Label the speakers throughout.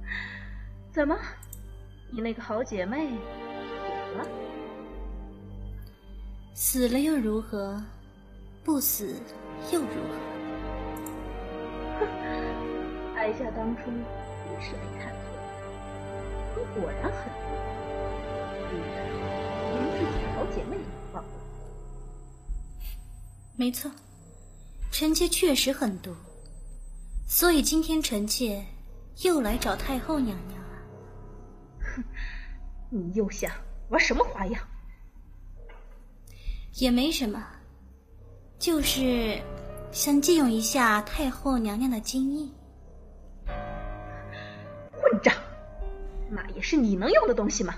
Speaker 1: 怎么，你那个好姐妹死了？
Speaker 2: 死了又如何？不死又如何？
Speaker 1: 哼，哀家当初也是没看错，你果然很毒，居然连自己的好姐妹也放过。
Speaker 2: 没错，臣妾确实狠毒，所以今天臣妾又来找太后娘娘了。
Speaker 1: 哼，你又想玩什么花样？
Speaker 2: 也没什么，就是想借用一下太后娘娘的金印。
Speaker 1: 混账！那也是你能用的东西吗？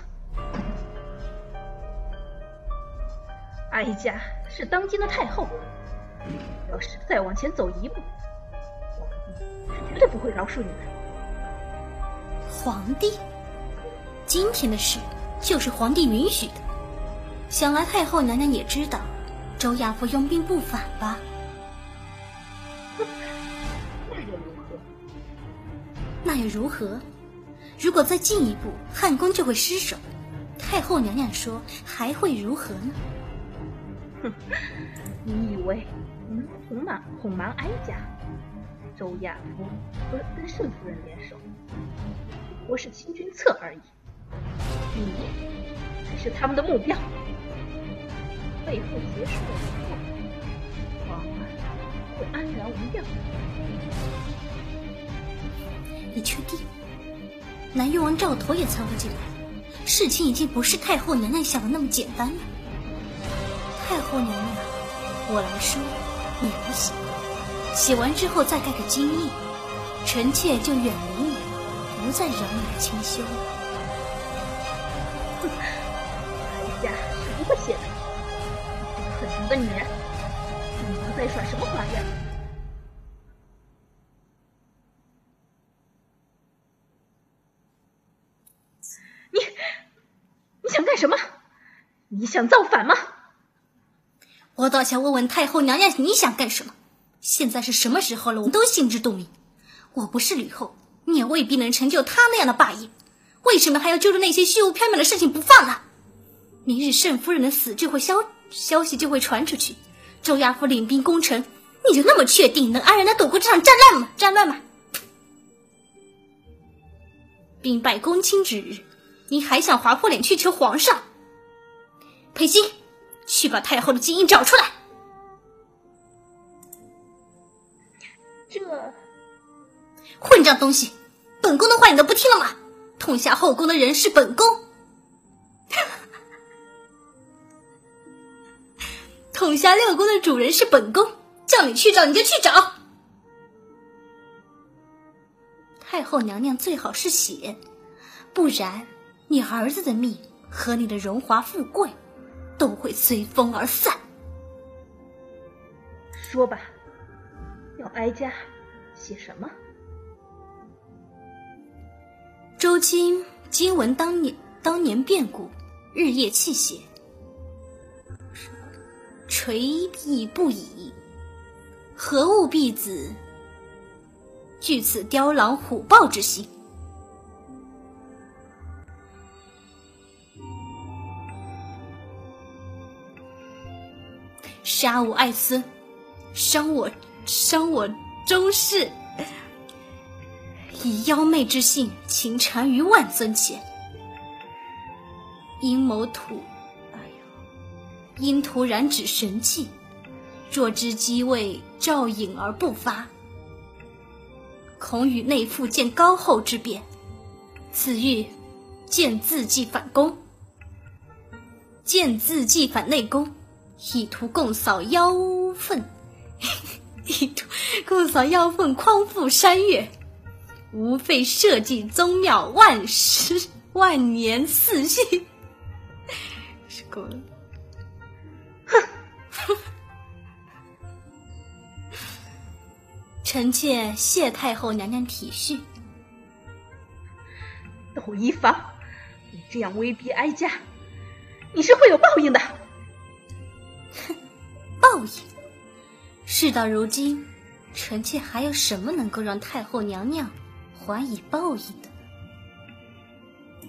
Speaker 1: 哀家是当今的太后，要是再往前走一步，皇帝是绝对不会饶恕你们。
Speaker 2: 皇帝，今天的事就是皇帝允许的。想来太后娘娘也知道，周亚夫拥兵不反吧？
Speaker 1: 那又如何？
Speaker 2: 那又如何？如果再进一步，汉宫就会失守。太后娘娘说，还会如何呢？
Speaker 1: 哼，你以为你能哄瞒哄瞒哀家？周亚夫和跟盛夫人联手，不过是清君侧而已。你才是他们的目标。背后结束了以后，皇儿会安然无恙。
Speaker 2: 你确定？南越王赵佗也掺和进来，事情已经不是太后娘娘想的那么简单了。太后娘娘，我来说，你来写，写完之后再盖个金印，臣妾就远离你，不再扰你的清修了。
Speaker 1: 哼，哀家是不会写的。的女人，你们在耍什么花样？你，你想干什么？你想造反吗？
Speaker 2: 我倒想问问太后娘娘，你想干什么？现在是什么时候了？我们都心知肚明。我不是吕后，你也未必能成就他那样的霸业。为什么还要揪着那些虚无缥缈的事情不放呢？明日盛夫人的死就会消。消息就会传出去，周亚夫领兵攻城，你就那么确定能安然的躲过这场战乱吗？战乱吗？兵败公卿之日，你还想划破脸去求皇上？裴心，去把太后的金印找出来。
Speaker 1: 这
Speaker 2: 混账东西，本宫的话你都不听了吗？痛下后宫的人是本宫。统辖六宫的主人是本宫，叫你去找你就去找。太后娘娘最好是写，不然你儿子的命和你的荣华富贵都会随风而散。
Speaker 1: 说吧，要哀家写什么？
Speaker 2: 周卿今闻当年当年变故，日夜泣血。垂涕不已，何物婢子？据此雕狼虎豹之心，杀我爱孙，伤我伤我周氏，以妖媚之性情缠于万尊前，阴谋图。阴图染指神器，若知机位照影而不发，恐与内附见高后之变。此欲见自继反攻，见自继反内攻，以图共扫妖氛，以图共扫妖氛，匡复山岳，无废社稷宗庙万世万年四续。是够了。臣妾谢太后娘娘体恤。
Speaker 1: 窦一方，你这样威逼哀家，你是会有报应的。
Speaker 2: 哼，报应！事到如今，臣妾还有什么能够让太后娘娘还以报应的？